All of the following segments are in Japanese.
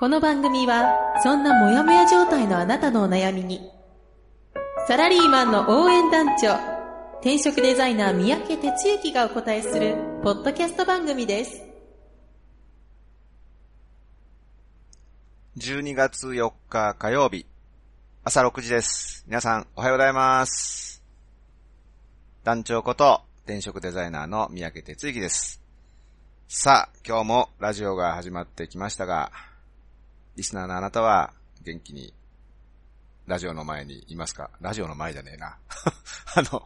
この番組はそんなモヤモヤ状態のあなたのお悩みにサラリーマンの応援団長転職デザイナー三宅哲之がお答えするポッドキャスト番組です12月4日火曜日、朝6時です。皆さん、おはようございます。団長こと、転職デザイナーの三宅哲之です。さあ、今日もラジオが始まってきましたが、リスナーのあなたは元気にラジオの前にいますか？ラジオの前じゃねえな。あの、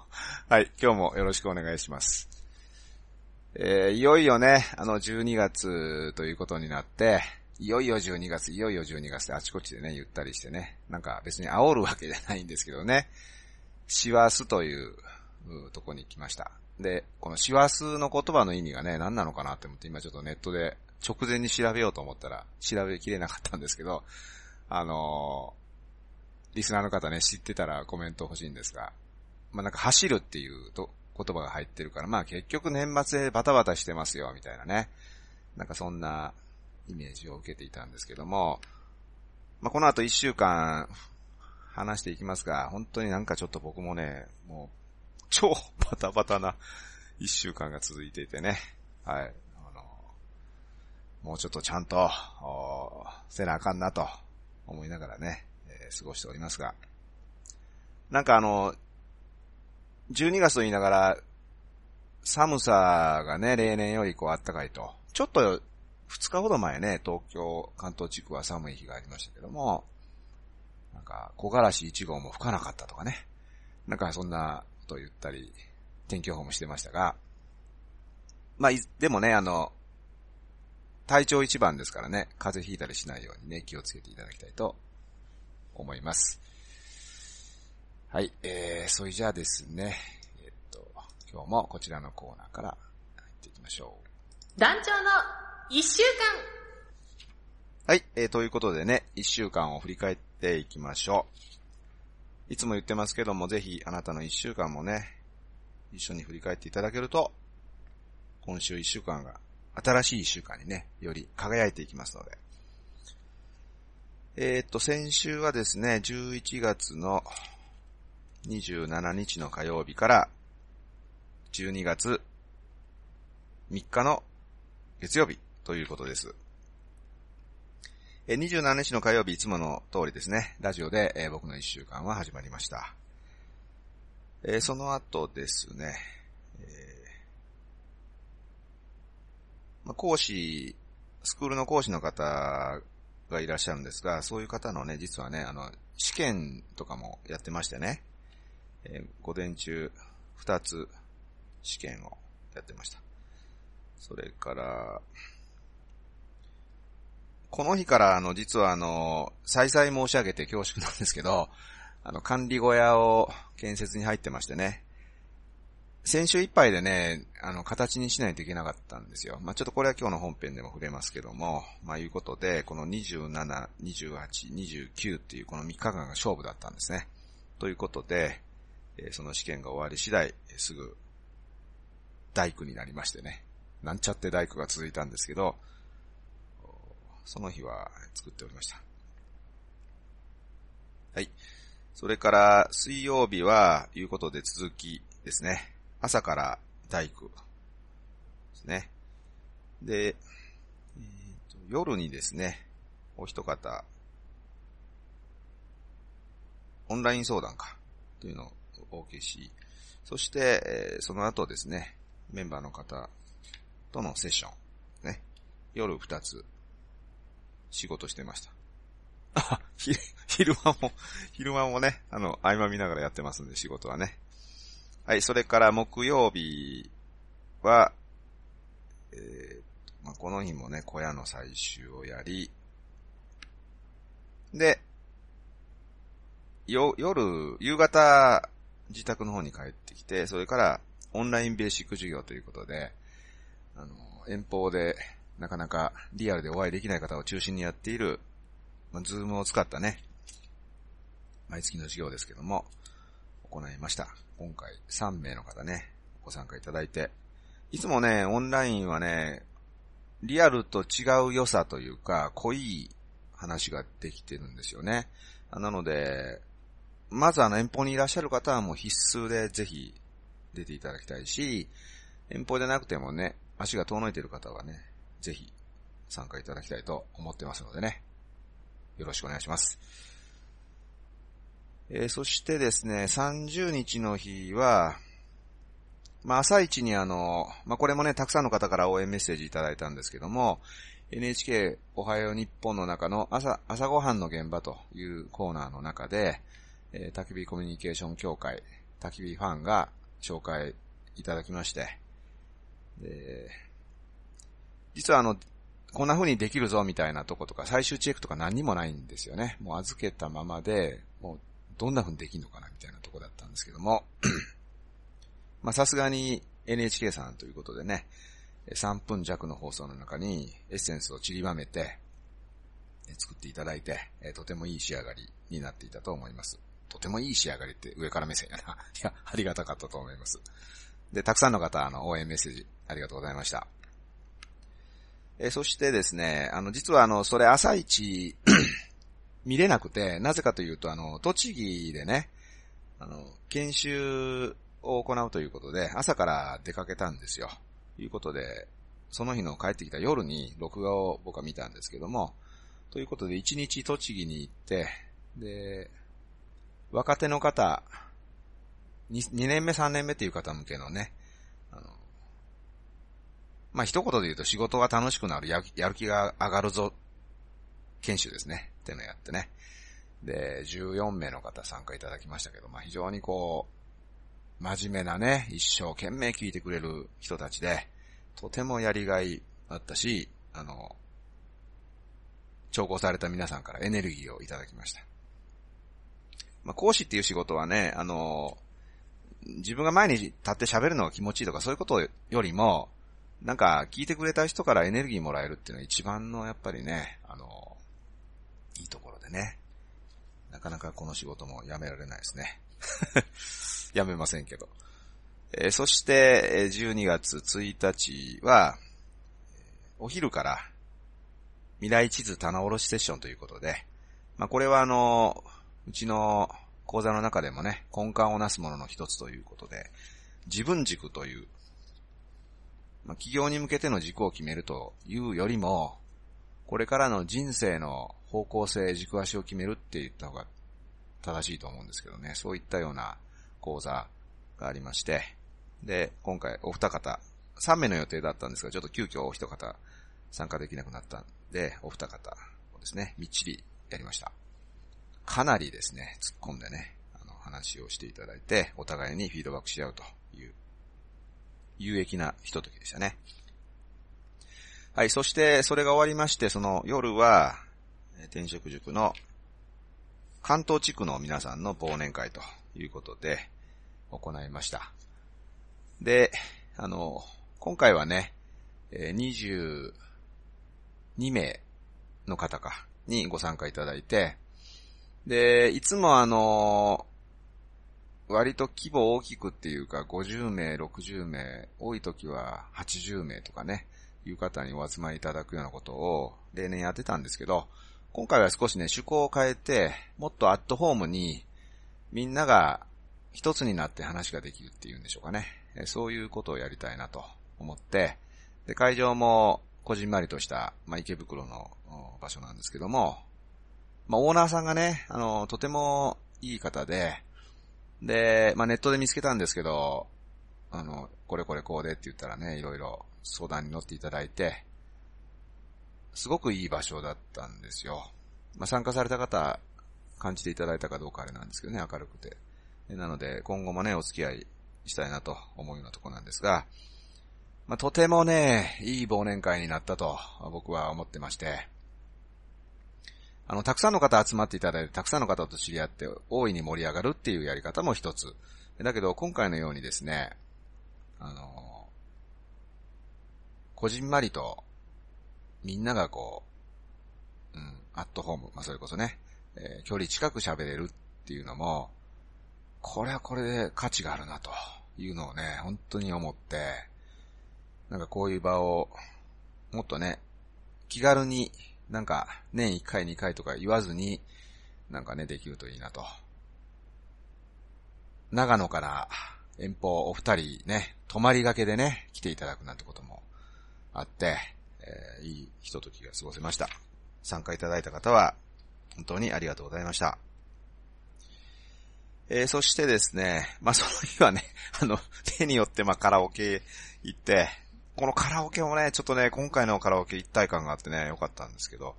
はい、今日もよろしくお願いします。えーいよいよね、あの、12月ということになって、いよいよ12月、いよいよ12月であちこちでね、言ったりしてね、なんか別に煽るわけじゃないんですけどね、師走といううとこに来ました。で、この師走の言葉の意味がね、何なのかなって思って今ちょっとネットで直前に調べようと思ったら調べきれなかったんですけど、あのーリスナーの方ね、知ってたらコメント欲しいんですが、まあなんか走るっていうと言葉が入ってるから、まあ結局年末でバタバタしてますよ、みたいなね。なんかそんなイメージを受けていたんですけども、まあ、この後一週間話していきますが、本当になんかちょっと僕もね、もう、超バタバタな一週間が続いていてね、はい、もうちょっとちゃんと、せなあかんなと思いながらね、えー過ごしておりますが、なんかあの、12月と言いながら、寒さがね、例年よりこう暖かいと。ちょっと2日ほど前ね、東京、関東地区は寒い日がありましたけども、なんか、木枯らし1号も吹かなかったとかね。なんかそんなことを言ったり、天気予報もしてましたが、まあ、でもね、あの、体調一番ですからね、風邪ひいたりしないようにね、気をつけていただきたいと思います。はい、えー、それじゃあですね、えっと、今日もこちらのコーナーから入っていきましょう。団長の一週間はい、えー、ということでね、一週間を振り返っていきましょう。いつも言ってますけども、ぜひあなたの一週間もね、一緒に振り返っていただけると、今週一週間が新しい一週間にね、より輝いていきますので。えーっと、先週はですね、11月の27日の火曜日から、12月3日の月曜日ということです。27日の火曜日、いつもの通りですね、ラジオで、えー僕の一週間は始まりました。えーその後ですね、えまあ、講師、スクールの講師の方がいらっしゃるんですが、そういう方のね、実はね、あの、試験とかもやってましてね、えー午前中2つ試験をやってました。それから、この日から、あの、実はあの、再々申し上げて恐縮なんですけど、あの、管理小屋を建設に入ってましてね、先週いっぱいでね、あの、形にしないといけなかったんですよ。まあ、ちょっとこれは今日の本編でも触れますけども、まあ、いうことで、この27、28、29っていうこの3日間が勝負だったんですね。ということで、えその試験が終わり次第、すぐ、大工になりましてね。なんちゃって大工が続いたんですけど、その日は作っておりました。はい。それから、水曜日は、いうことで続きですね。朝から大工ですね。で、えーと夜にですね、お一方、オンライン相談か、というのをお受けし、そして、えーその後ですね、メンバーの方とのセッション、ね、夜二つ、仕事してました。あ、昼間も、昼間もね、あの、合間見ながらやってますんで、仕事はね。はい、それから木曜日は、えーまあ、この日もね、小屋の採集をやり、で、よ、夜、夕方、自宅の方に帰ってきて、それからオンラインベーシック授業ということで、あの、遠方でなかなかリアルでお会いできない方を中心にやっている、まあ、ズームを使ったね、毎月の授業ですけども、行いました。今回3名の方ね、ご参加いただいて、いつもね、オンラインはね、リアルと違う良さというか、濃い話ができてるんですよね。なので、まずあの遠方にいらっしゃる方はもう必須でぜひ出ていただきたいし、遠方でなくてもね、足が遠のいてる方はね、ぜひ参加いただきたいと思ってますのでね、よろしくお願いします。えー、そしてですね、30日の日は、まあ、朝一にあの、まあ、これもね、たくさんの方から応援メッセージいただいたんですけども、NHK おはよう日本の中の朝、朝ごはんの現場というコーナーの中で、えー、焚き火コミュニケーション協会、焚き火ファンが紹介いただきまして、で、実はあの、こんな風にできるぞみたいなとことか最終チェックとか何にもないんですよね。もう預けたままで、もうどんな風にできるのかなみたいなとこだったんですけども、まあさすがに NHK さんということでね、3分弱の放送の中にエッセンスを散りばめて、作っていただいて、とてもいい仕上がりになっていたと思います。とてもいい仕上がりって上から目線やな。いや、ありがたかったと思います。で、たくさんの方、あの、応援メッセージ、ありがとうございました。えそしてですね、あの、実はあの、それ朝一見れなくて、なぜかというと、あの、栃木でね、あの、研修を行うということで、朝から出かけたんですよ。ということで、その日の帰ってきた夜に録画を僕は見たんですけども、ということで1日栃木に行って、で、若手の方、2, 2年目3年目っていう方向けのね、あの、まあ、一言で言うと仕事が楽しくなるや、やる気が上がるぞ、研修ですね。っていうのをやってね。で、14名の方参加いただきましたけど、まあ、非常にこう、真面目なね、一生懸命聞いてくれる人たちで、とてもやりがいあったし、あの、聴講された皆さんからエネルギーをいただきました。まあ、講師っていう仕事はね、あの、自分が前に立って喋るのが気持ちいいとかそういうことよりも、なんか聞いてくれた人からエネルギーもらえるっていうのは一番のやっぱりね、あの、いいところでね。なかなかこの仕事もやめられないですね。やめませんけど。えー、そして、12月1日は、お昼から、未来地図棚卸しセッションということで、まあ、これはあの、うちの講座の中でもね、根幹をなすものの一つということで、自分軸という、まあ、企業に向けての軸を決めるというよりも、これからの人生の方向性、軸足を決めるって言った方が正しいと思うんですけどね、そういったような講座がありまして、で、今回お二方、3名の予定だったんですが、ちょっと急遽お一方参加できなくなったんで、お二方をですね、みっちりやりました。かなりですね、突っ込んでね、あの、話をしていただいて、お互いにフィードバックし合うという、有益なひとときでしたね。はい、そして、それが終わりまして、その夜は、転職塾の関東地区の皆さんの忘年会ということで、行いました。で、あの、今回はね、22名の方か、にご参加いただいて、で、いつもあの、割と規模大きくっていうか、50名、60名、多い時は80名とかね、いう方にお集まりいただくようなことを例年やってたんですけど、今回は少しね、趣向を変えて、もっとアットホームに、みんなが一つになって話ができるっていうんでしょうかね。そういうことをやりたいなと思って、で、会場もこじんまりとした、まあ、池袋の場所なんですけども、まあ、オーナーさんがね、あの、とてもいい方で、で、まあ、ネットで見つけたんですけど、あの、これこれこうでって言ったらね、いろいろ相談に乗っていただいて、すごくいい場所だったんですよ。まあ、参加された方、感じていただいたかどうかあれなんですけどね、明るくて。なので、今後もね、お付き合いしたいなと思うようなとこなんですが、まあ、とてもね、いい忘年会になったと僕は思ってまして、あの、たくさんの方集まっていただいて、たくさんの方と知り合って、大いに盛り上がるっていうやり方も一つ。だけど、今回のようにですね、あの、こじんまりと、みんながこう、うん、アットホーム、まあ、それこそね、えー、距離近く喋れるっていうのも、これはこれで価値があるなというのをね、本当に思って、なんかこういう場を、もっとね、気軽に、なんか年1回2回とか言わずに、なんかね、できるといいなと。長野から遠方お二人ね、泊まりがけでね、来ていただくなんてこともあって、えー、いいひとときが過ごせました。参加いただいた方は、本当にありがとうございました。えー、そしてですね、まあ、その日はね、あの、手によってま、カラオケ行って、このカラオケもね、ちょっとね、今回のカラオケ一体感があってね、良かったんですけど、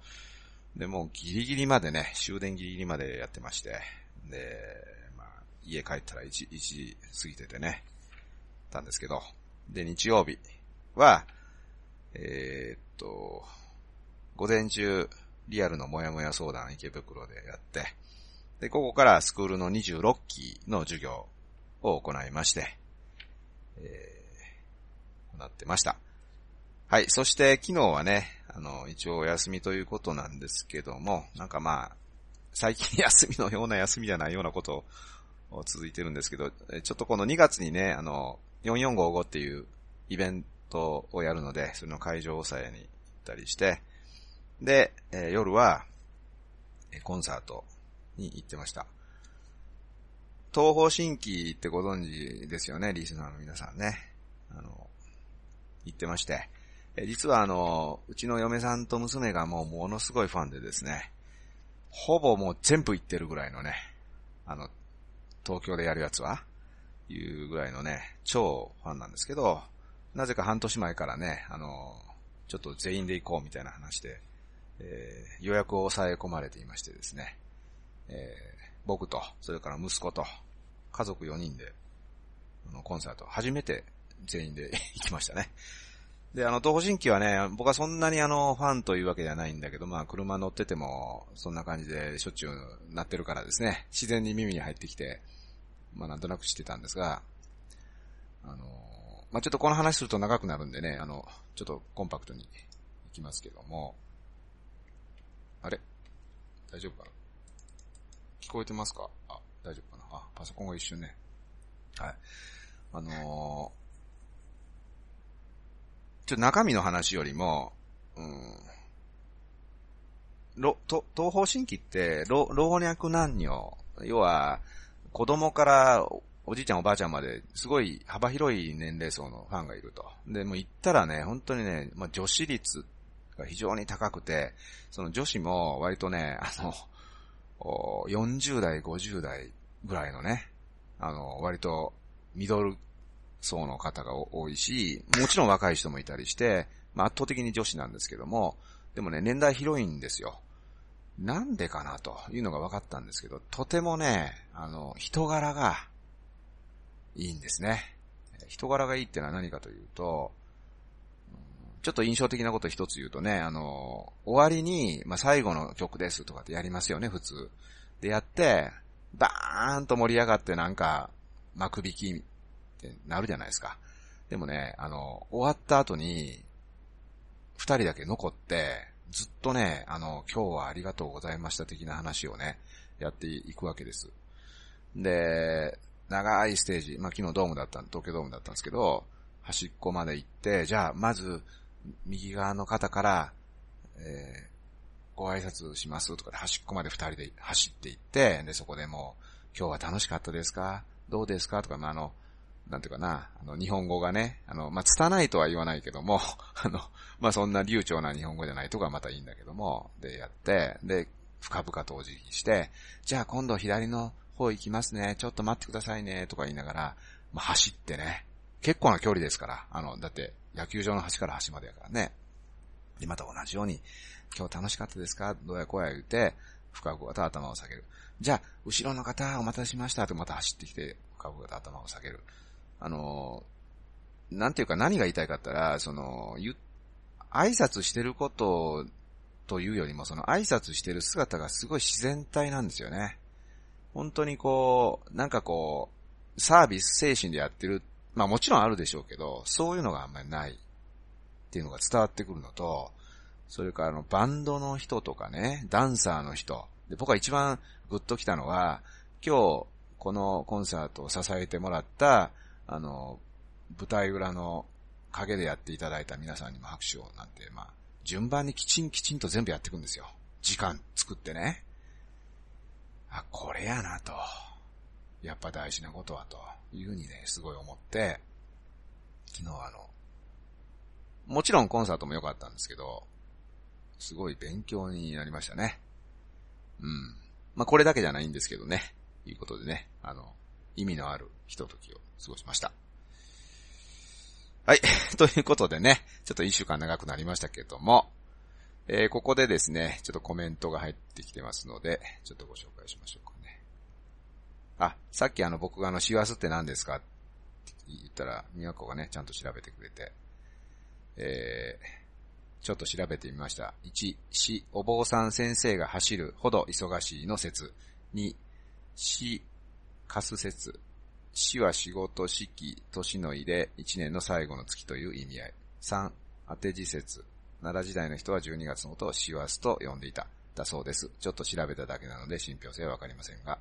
で、もうギリギリまでね、終電ギリギリまでやってまして、で、まあ、家帰ったら1、1時過ぎててね、たんですけど、で、日曜日は、えー、っと、午前中、リアルのもやもや相談池袋でやって、で、ここからスクールの26期の授業を行いまして、えー、行ってました。はい。そして昨日はね、あの、一応お休みということなんですけども、なんかまあ、最近 休みのような休みじゃないようなことを続いてるんですけど、ちょっとこの2月にね、あの、4455っていうイベントをやるので、それの会場抑えに行ったりして、で、えー、夜は、コンサートに行ってました。東方神起ってご存知ですよね、リスナーの皆さんね。あの、行ってまして。え実はあの、うちの嫁さんと娘がもうものすごいファンでですね、ほぼもう全部行ってるぐらいのね、あの、東京でやるやつは、いうぐらいのね、超ファンなんですけど、なぜか半年前からね、あの、ちょっと全員で行こうみたいな話で、えー、予約を抑え込まれていましてですね、えー、僕と、それから息子と、家族4人で、のコンサート、初めて全員で行きましたね。で、あの、東方神起はね、僕はそんなにあの、ファンというわけではないんだけど、まあ、車乗ってても、そんな感じでしょっちゅうなってるからですね、自然に耳に入ってきて、まあ、なんとなく知ってたんですが、あの、まあ、ちょっとこの話すると長くなるんでね、あの、ちょっとコンパクトに行きますけども、あれ？大丈夫かな？聞こえてますか？あ、大丈夫かな？あ、パソコンが一瞬ね。はい。あのー、ちょ中身の話よりも、うん、ろ、と、東方神起って、老、老若男女、要は、子供からおじいちゃんおばあちゃんまで、すごい幅広い年齢層のファンがいると。で、もう行ったらね、本当にね、まあ、女子率が非常に高くて、その女子も割とね、あの、40代、50代ぐらいのね、あの、割とミドル層の方が多いし、もちろん若い人もいたりして、まあ、圧倒的に女子なんですけども、でもね、年代広いんですよ。なんでかなというのが分かったんですけど、とてもね、あの、人柄がいいんですね。人柄がいいってのは何かというと、ちょっと印象的なこと一つ言うとね、あの、終わりに、まあ、最後の曲ですとかってやりますよね、普通。で、やって、バーンと盛り上がってなんか、幕引きってなるじゃないですか。でもね、あの、終わった後に、二人だけ残って、ずっとね、あの、今日はありがとうございました的な話をね、やっていくわけです。で、長いステージ、まあ、昨日ドームだった、東京ドームだったんですけど、端っこまで行って、じゃあ、まず、右側の方から、えー、ご挨拶しますとかで端っこまで二人で走っていって、で、そこでもう、今日は楽しかったですか？どうですか？とか、まあ、あの、なんていうかな、あの、日本語がね、あの、まあ、拙いとは言わないけども、あの、まあ、そんな流暢な日本語じゃないとかまたいいんだけども、で、やって、で、深々とお辞儀して、じゃあ今度左の方行きますね、ちょっと待ってくださいね、とか言いながら、まあ、走ってね、結構な距離ですから、あの、だって、野球場の端から端までやからね。で、また同じように、今日楽しかったですか？どうやこうや言うて、深々と頭を下げる。じゃあ、後ろの方お待たせしましたとまた走ってきて、深々と頭を下げる。あの、なんていうか何が言いたいかったら、その、ゆ、挨拶してることというよりも、その挨拶してる姿がすごい自然体なんですよね。本当にこう、なんかこう、サービス精神でやってる。まあもちろんあるでしょうけど、そういうのがあんまりないっていうのが伝わってくるのと、それからあの、バンドの人とかね、ダンサーの人。で、僕は一番グッときたのは、今日、このコンサートを支えてもらった、あの、舞台裏の陰でやっていただいた皆さんにも拍手をなんて、まあ、順番にきちんきちんと全部やっていくんですよ。時間作ってね。あ、これやなと。やっぱ大事なことはというふうにね、すごい思って、昨日あの、もちろんコンサートも良かったんですけど、すごい勉強になりましたね。うん。まあ、これだけじゃないんですけどね。いうことでね、あの、意味のあるひとときを過ごしました。はい。ということでね、ちょっと一週間長くなりましたけども、えー、ここでですね、ちょっとコメントが入ってきてますので、ちょっとご紹介しましょうかね。あ、さっきあの僕があの、師走って何ですかって言ったら、宮子がね、ちゃんと調べてくれて、えー、ちょっと調べてみました。1、死、お坊さん先生が走るほど忙しいの説。2、死、かす説。死は仕事、四季、年の入れ、一年の最後の月という意味合い。3、当て字説。奈良時代の人は12月のことを師走と呼んでいた。だそうです。ちょっと調べただけなので信憑性はわかりませんが。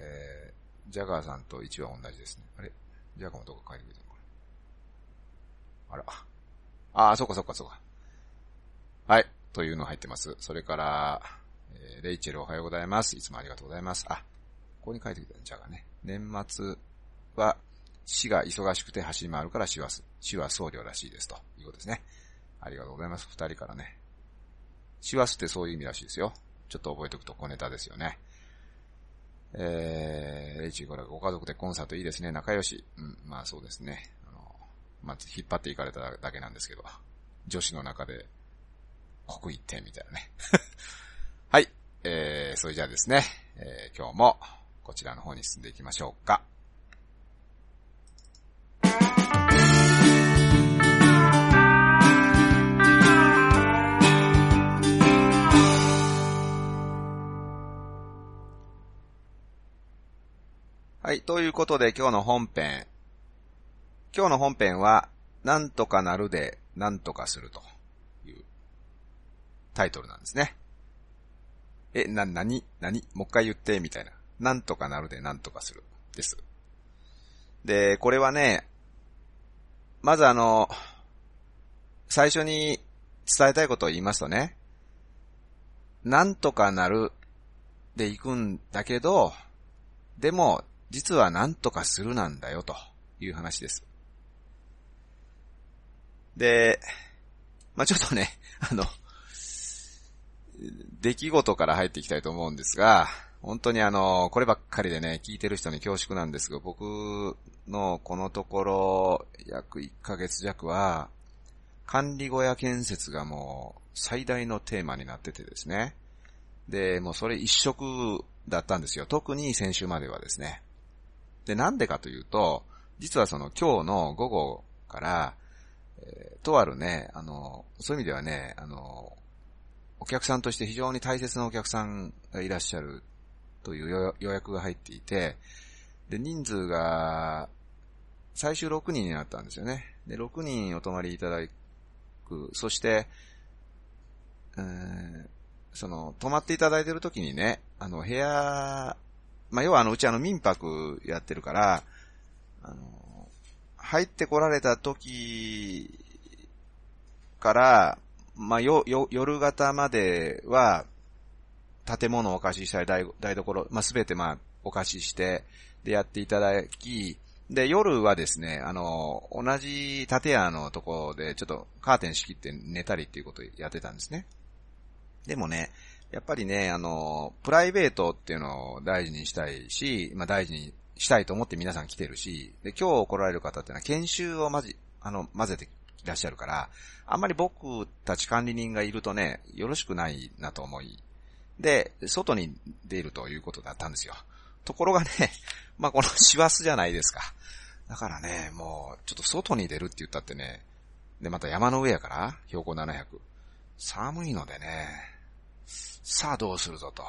えー、ジャガーさんと1は同じですね。あれ？ジャガーもどこか書いてくれてるのかな？あら。ああ、そっかそっかそっか。はい。というの入ってます。それから、えー、レイチェルおはようございます。いつもありがとうございます。あ、ここに書いてきたじゃがね。年末は死が忙しくて走り回るから死は、死は僧侶らしいですということですね。ありがとうございます。二人からね。死はってそういう意味らしいですよ。ちょっと覚えておくと小ネタですよね。えー、レイチーこれご家族でコンサートいいですね。仲良し。うん、まあそうですね。あの、まず引っ張っていかれただけなんですけど。女子の中で、国一点みたいなね。はい。えー、それじゃあですね、えー、今日もこちらの方に進んでいきましょうか。ということで今日の本編。今日の本編は、なんとかなるで、なんとかするというタイトルなんですね。え、な、なに、なにもう一回言って、みたいな。なんとかなるでなんとかする。です。で、これはね、まずあの、最初に伝えたいことを言いますとね、なんとかなるで行くんだけど、でも、実はなんとかするなんだよという話です。で、まあ、ちょっとね、あの、出来事から入っていきたいと思うんですが、本当にあの、こればっかりでね、聞いてる人に恐縮なんですが、僕のこのところ、約1ヶ月弱は、管理小屋建設がもう最大のテーマになっててですね。で、もうそれ一色だったんですよ。特に先週まではですね。で、なんでかというと、実はその今日の午後から、えー、とあるね、あの、そういう意味ではね、あの、お客さんとして非常に大切なお客さんがいらっしゃるという予約が入っていて、で、人数が、最終6人になったんですよね。で、6人お泊まりいただく。そして、えー、その、泊まっていただいてる時にね、あの、部屋、まあ、要はあの、うちあの、民泊やってるから、あの、入ってこられた時から、まあ、よ、よ、夜型までは、建物をお貸ししたり、台台所、まあ、すべてま、お貸しして、で、やっていただき、で、夜はですね、あの、同じ建屋のところで、ちょっとカーテン仕切って寝たりっていうことをやってたんですね。でもね、やっぱりね、あの、プライベートっていうのを大事にしたいし、まあ大事にしたいと思って皆さん来てるし、で、今日来られる方っていうのは研修をまじ、あの、混ぜていらっしゃるから、あんまり僕たち管理人がいるとね、よろしくないなと思い、で、外に出るということだったんですよ。ところがね、まあこの師走じゃないですか。だからね、もう、ちょっと外に出るって言ったってね、で、また山の上やから、標高700。寒いのでね、さあどうするぞと。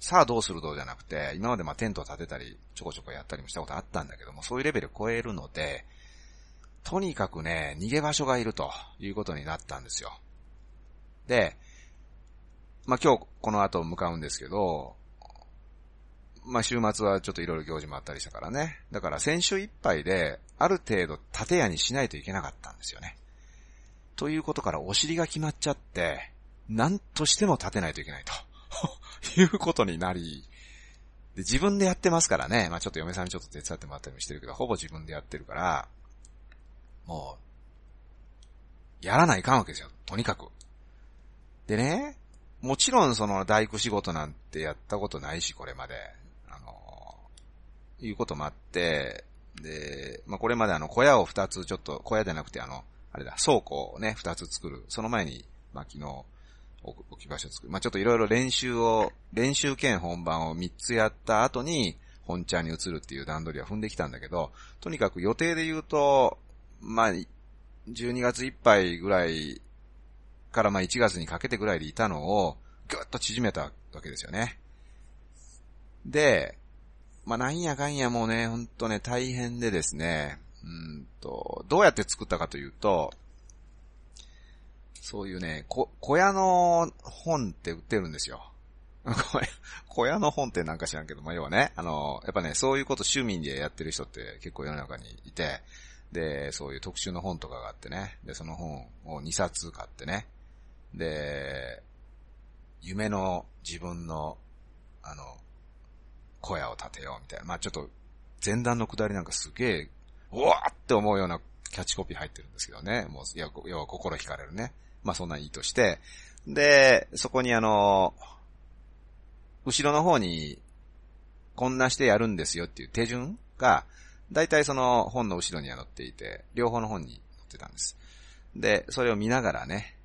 さあどうするぞじゃなくて、今までまあテントを立てたり、ちょこちょこやったりもしたことあったんだけども、そういうレベルを超えるので、とにかくね、逃げ場所がいるということになったんですよ。で、まあ今日この後向かうんですけど、まあ週末はちょっといろいろ行事もあったりしたからね。だから先週いっぱいで、ある程度建屋にしないといけなかったんですよね。ということからお尻が決まっちゃって、何としても建てないといけないと いうことになり、で、自分でやってますからね。まあちょっと嫁さんにちょっと手伝ってもらったりもしてるけど、ほぼ自分でやってるから、もう、やらないかんわけですよ。とにかく。でね、もちろんその大工仕事なんてやったことないし、これまで。あの、いうこともあって、で、まあ、これまであの、小屋を二つちょっと、小屋じゃなくてあの、あれだ、倉庫をね、二つ作る。その前に、まあ、昨日、置き場所作る。まあ、ちょっといろいろ練習を、練習兼本番を三つやった後に、本茶に移るっていう段取りは踏んできたんだけど、とにかく予定で言うと、まあ、12月いっぱいぐらいからまあ1月にかけてぐらいでいたのを、ぐっと縮めたわけですよね。で、まあなんやかんやもうね、ほんとね、大変でですね、うんと、どうやって作ったかというと、そういうね、こ、小屋の本って売ってるんですよ。小屋の本ってなんか知らんけど、ま要はね、あの、やっぱね、そういうこと趣味でやってる人って結構世の中にいて、で、そういう特集の本とかがあってね、で、その本を2冊買ってね、で、夢の自分の、あの、小屋を建てようみたいな。まあちょっと、前段の下りなんかすげえ、うわーって思うようなキャッチコピー入ってるんですけどね。もう、要は心惹かれるね。まあそんなんいいとして、で、そこにあの、後ろの方に、こんなしてやるんですよっていう手順が、大体その本の後ろには載っていて、両方の本に載ってたんです。で、それを見ながらね、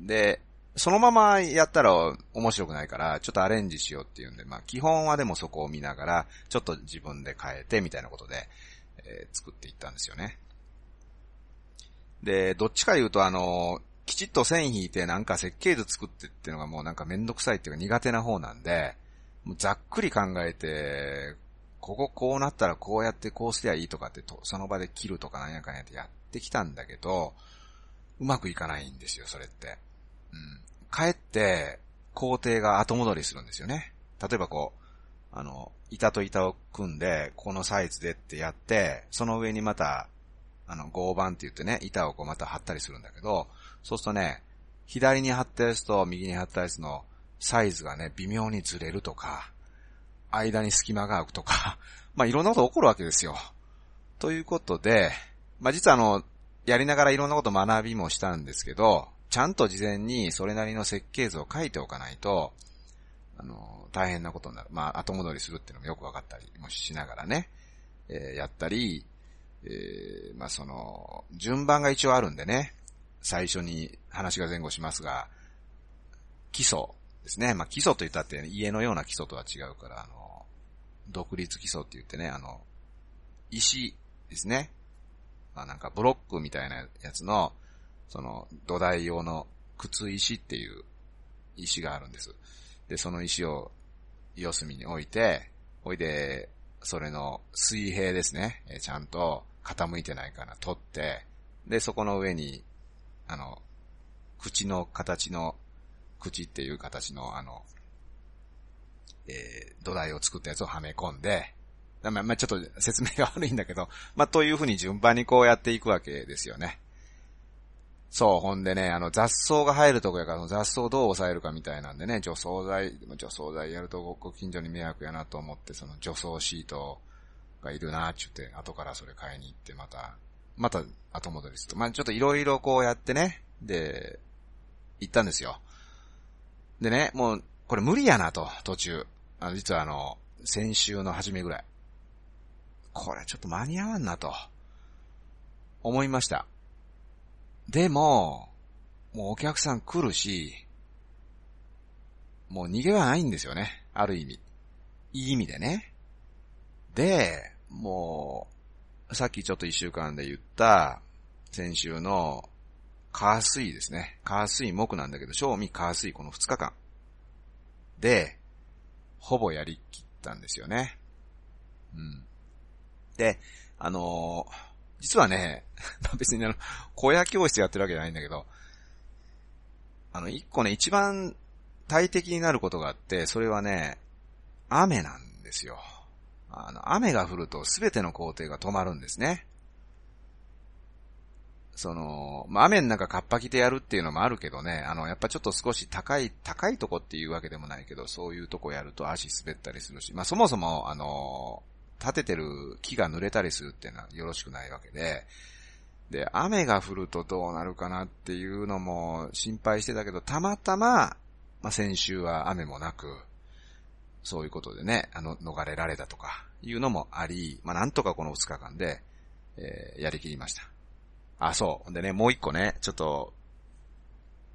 で、そのままやったら面白くないから、ちょっとアレンジしようっていうんで、まあ基本はでもそこを見ながら、ちょっと自分で変えてみたいなことで、えー、作っていったんですよね。で、どっちか言うとあの、きちっと線引いてなんか設計図作ってっていうのがもうなんかめんどくさいっていうか苦手な方なんで、ざっくり考えて、こここうなったらこうやってこうすりゃいいとかってと、その場で切るとかなんやかんやってやってきたんだけど、うまくいかないんですよ、それって。うん。帰って、工程が後戻りするんですよね。例えばこう、あの、板と板を組んで、このサイズでってやって、その上にまた、あの、合板って言ってね、板をこうまた貼ったりするんだけど、そうするとね、左に貼ったやつと右に貼ったやつのサイズがね、微妙にずれるとか、間に隙間が空くとか、まあいろんなこと起こるわけですよ。ということで、まあ実はあの、やりながらいろんなこと学びもしたんですけど、ちゃんと事前にそれなりの設計図を書いておかないと、あの、大変なことになる。まあ後戻りするっていうのもよくわかったりもしながらね、えー、やったり、えー、まあその、順番が一応あるんでね、最初に話が前後しますが、基礎ですね。まあ基礎と言ったって家のような基礎とは違うから、あの、独立基礎って言ってね、あの、石ですね。まあなんかブロックみたいなやつの、その土台用の靴石っていう石があるんです。で、その石を四隅に置いて、おいで、それの水平ですね。えちゃんと傾いてないかな取って、で、そこの上に、あの、口の形の、口っていう形のあの、えー、土台を作ったやつをはめ込んで、まあ、まあ、ちょっと説明が悪いんだけど、まあ、というふうに順番にこうやっていくわけですよね。そう、ほんでね、あの雑草が入るとこやから、雑草をどう抑えるかみたいなんでね、除草剤、除草剤やるとご近所に迷惑やなと思って、その除草シートをがいるなって言って、後からそれ買いに行って、また、また後戻りすると。まあ、ちょっといろいろこうやってね、で、行ったんですよ。でね、もう、これ無理やなと、途中。あの、実はあの、先週の初めぐらい。これちょっと間に合わんなと、思いました。でも、もうお客さん来るし、もう逃げはないんですよね。ある意味。いい意味でね。で、もう、さっきちょっと一週間で言った、先週の火水ですね。火水木なんだけど、正味火水この2日間。で、ほぼやりきったんですよね。うん。で、あのー、実はね、別にあの、小屋教室やってるわけじゃないんだけど、あの、一個ね、一番大敵になることがあって、それはね、雨なんですよ。あの、雨が降ると全ての工程が止まるんですね。その、まあ、雨の中カッパ着てやるっていうのもあるけどね、あの、やっぱちょっと少し高い、高いとこっていうわけでもないけど、そういうとこやると足滑ったりするし、まあ、そもそも、あの、立ててる木が濡れたりするっていうのはよろしくないわけで、で、雨が降るとどうなるかなっていうのも心配してたけど、たまたま、まあ、先週は雨もなく、そういうことでね、あの、逃れられたとか、いうのもあり、まあ、なんとかこの2日間で、えー、やりきりました。あ、そう。でね、もう一個ね、ちょっと、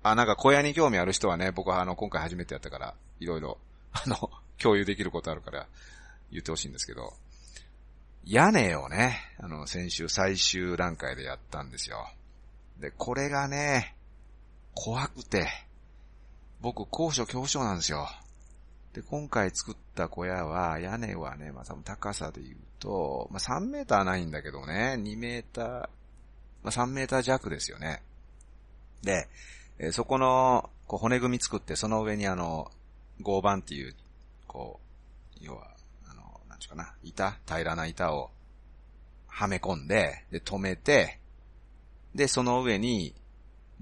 あ、なんか小屋に興味ある人はね、僕はあの、今回初めてやったから、いろいろ、あの、共有できることあるから言ってほしいんですけど、屋根をね、あの、先週最終段階でやったんですよ。で、これがね、怖くて、僕、高所恐怖症なんですよ。で、今回作った小屋は、屋根はね、まあ、多分高さで言うと、まあ、3メーターないんだけどね、2メーター、まあ、3メーター弱ですよね。で、え、そこの、こう骨組み作って、その上にあの、合板っていう、こう、要は、あの、なんちゅうかな、板平らな板を、はめ込んで、で、止めて、で、その上に、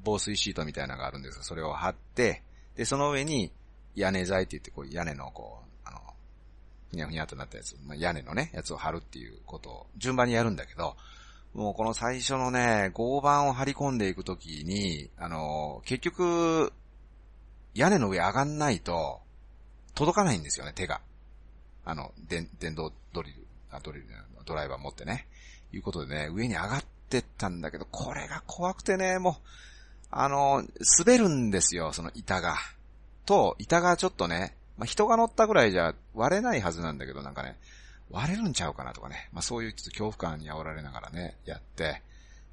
防水シートみたいなのがあるんですがそれを貼って、で、その上に、屋根材って言って、こう、屋根のこう、あの、ふにゃふにゃとなったやつ、まあ、屋根のね、やつを貼るっていうことを順番にやるんだけど、もうこの最初のね、合板を張り込んでいくときに、あの、結局、屋根の上上がんないと、届かないんですよね、手が。あの、電、電動ドリル、あドリル、ドライバー持ってね。いうことでね、上に上がってったんだけど、これが怖くてね、もう、あの、滑るんですよ、その板が。と、板がちょっとね、まあ、人が乗ったぐらいじゃ割れないはずなんだけど、なんかね、割れるんちゃうかなとかね。まあそういうちょっと恐怖感に煽られながらね、やって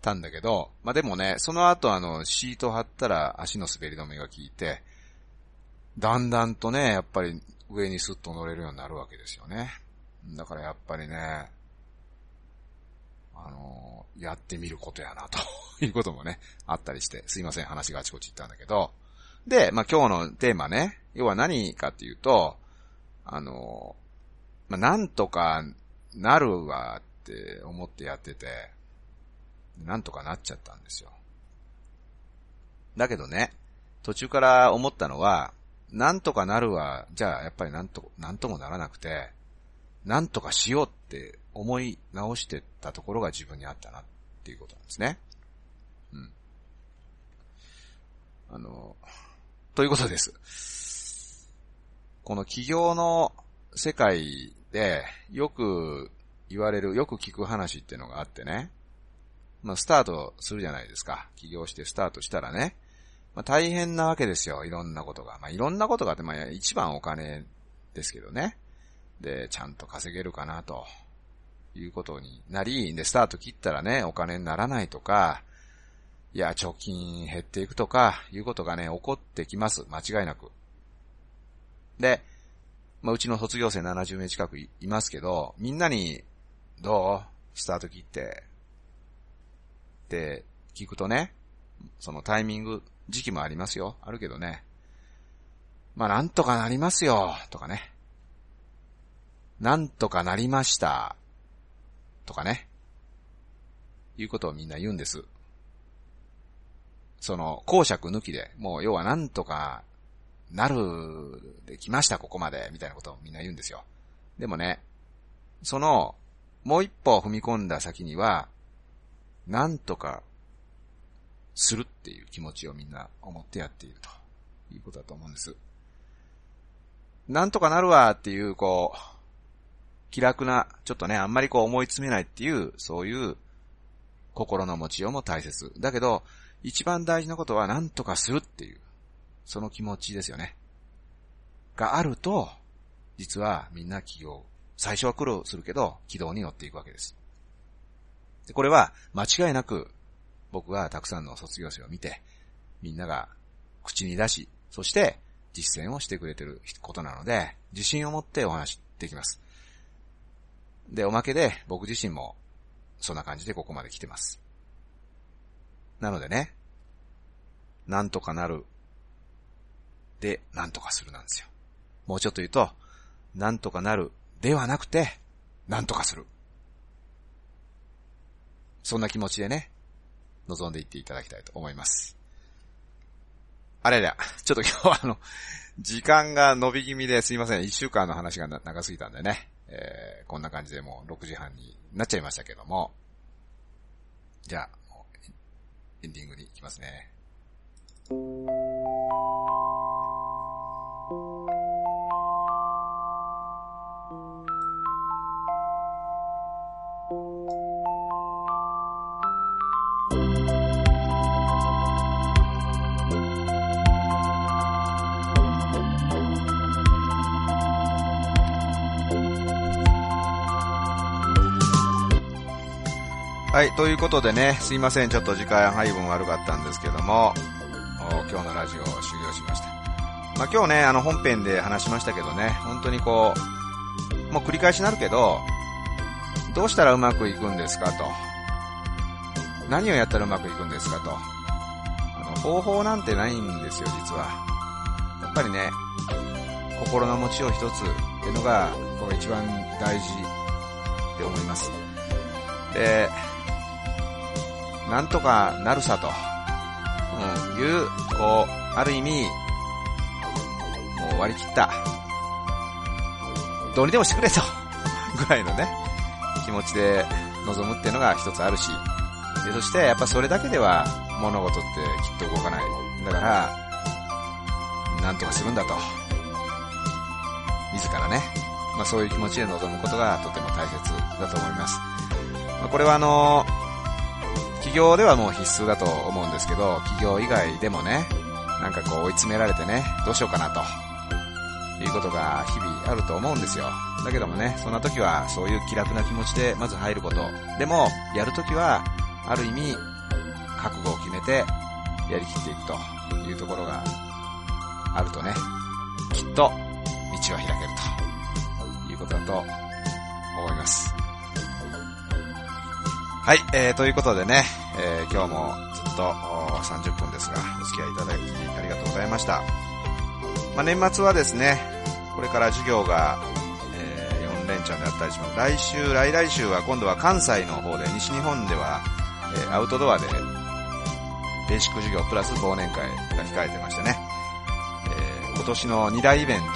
たんだけど、まあでもね、その後あの、シート貼ったら足の滑り止めが効いて、だんだんとね、やっぱり上にスッと乗れるようになるわけですよね。だからやっぱりね、あの、やってみることやな、ということもね、あったりして、すいません、話があちこち行ったんだけど、で、まあ、今日のテーマね、要は何かっていうと、あのまあ、なんとかなるわって思ってやってて、なんとかなっちゃったんですよ。だけどね、途中から思ったのは、なんとかなるわ、じゃあやっぱりなんと、なんともならなくて、なんとかしようって思い直してたところが自分にあったなっていうことなんですね。うん。あの、ということです。この企業の世界で、よく言われる、よく聞く話っていうのがあってね。まあ、スタートするじゃないですか。起業してスタートしたらね。まあ、大変なわけですよ。いろんなことが。まあ、いろんなことがあって、まあ、一番お金ですけどね。で、ちゃんと稼げるかな、ということになり、で、スタート切ったらね、お金にならないとか、いや、貯金減っていくとか、いうことがね、起こってきます。間違いなく。で、まあ、うちの卒業生70名近くいますけど、みんなに、どう？スタート切って。って聞くとね、そのタイミング、時期もありますよ。あるけどね。まあ、なんとかなりますよ。とかね。なんとかなりました。とかね。いうことをみんな言うんです。その、公爵抜きで、もう要はなんとかなるで来ました、ここまで、みたいなことをみんな言うんですよ。でもね、その、もう一歩踏み込んだ先には、なんとか、するっていう気持ちをみんな思ってやっているということだと思うんです。なんとかなるわっていう、こう、気楽な、ちょっとね、あんまりこう思い詰めないっていう、そういう心の持ちようも大切。だけど、一番大事なことは何とかするっていう、その気持ちですよね。があると、実はみんな起業、最初は苦労するけど、軌道に乗っていくわけです。でこれは間違いなく僕がたくさんの卒業生を見て、みんなが口に出し、そして実践をしてくれてることなので、自信を持ってお話できます。で、おまけで僕自身もそんな感じでここまで来てます。なのでね、なんとかなる。で、なんとかするなんですよ。もうちょっと言うと、なんとかなるではなくて、なんとかする。そんな気持ちでね、望んでいっていただきたいと思います。あれだ、ちょっと今日はあの、時間が伸び気味ですいません。一週間の話が長すぎたんでね、えー、こんな感じでもう6時半になっちゃいましたけども、じゃあ、エンディングに行きますね。はい、ということでね、すいません、ちょっと時間配分悪かったんですけども、今日のラジオを終了しました。まあ、今日ね、あの本編で話しましたけどね、本当にこう、もう繰り返しになるけど、どうしたらうまくいくんですかと。何をやったらうまくいくんですかと。あの、方法なんてないんですよ、実は。やっぱりね、心の持ちよう一つっていうのが、これ一番大事って思います。で、なんとかなるさと、うん、いう、こう、ある意味、もう割り切った、どうにでもしてくれと、ぐらいのね、気持ちで臨むっていうのが一つあるし、で、そしてやっぱそれだけでは物事ってきっと動かない。だから、なんとかするんだと。自らね、まあそういう気持ちで臨むことがとても大切だと思います。まあ、これはあのー企業ではもう必須だと思うんですけど、企業以外でもね、なんかこう追い詰められてね、どうしようかなと、いうことが日々あると思うんですよ。だけどもね、そんな時はそういう気楽な気持ちでまず入ること。でも、やる時は、ある意味、覚悟を決めて、やりきっていくというところがあるとね、きっと道は開けるということだと思います。はい、えー、ということでね、えー、今日もずっと30分ですが、お付き合いいただきありがとうございました。まあ、年末はですね、これから授業が、えー、4連チャンであったりします。来週、来来週は今度は関西の方で、西日本では、えー、アウトドアで、ベーシック授業プラス忘年会が控えてましてね、えー、今年の2大イベント、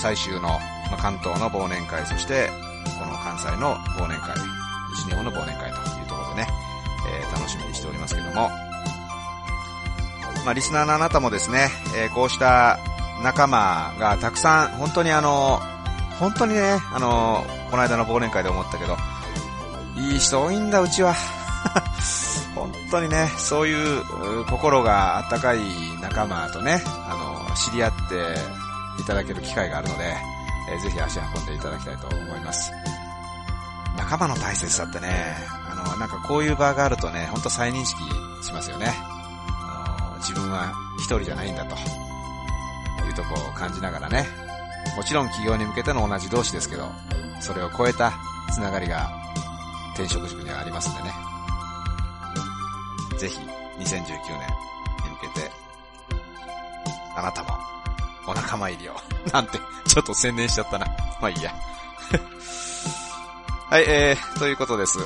最終の、まあ、関東の忘年会、そして、この関西の忘年会、も。まあ、リスナーのあなたもですね、えー、こうした仲間がたくさん、本当にあの、本当にね、あの、この間の忘年会で思ったけど、いい人多いんだ、うちは。本当にね、そういう心があったかい仲間とね、あの、知り合っていただける機会があるので、えー、ぜひ足運んでいただきたいと思います。仲間の大切さってね、なんかこういう場があるとね、ほんと再認識しますよね。自分は一人じゃないんだと、いうとこを感じながらね。もちろん企業に向けての同じ同士ですけど、それを超えたつながりが転職塾にはありますんでね。ぜひ、2019年に向けて、あなたも、お仲間入りを、なんて、ちょっと宣伝しちゃったな。まあいいや。はい、えー、ということです。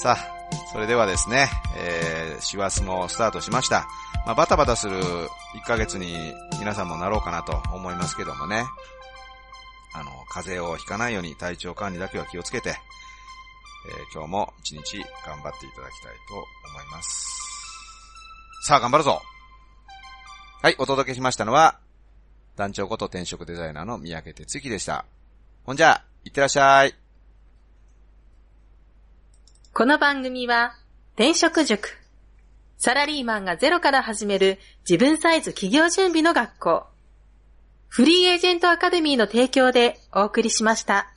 さあ、それではですね、えー、師走もスタートしました。まあ、バタバタする1ヶ月に皆さんもなろうかなと思いますけどもね。あの、風邪をひかないように体調管理だけは気をつけて、えー、今日も一日頑張っていただきたいと思います。さあ、頑張るぞはい、お届けしましたのは、団長こと転職デザイナーの三宅哲之でした。ほんじゃ、いってらっしゃい。この番組は、転職塾。サラリーマンがゼロから始める自分サイズ企業準備の学校。フリーエージェントアカデミーの提供でお送りしました。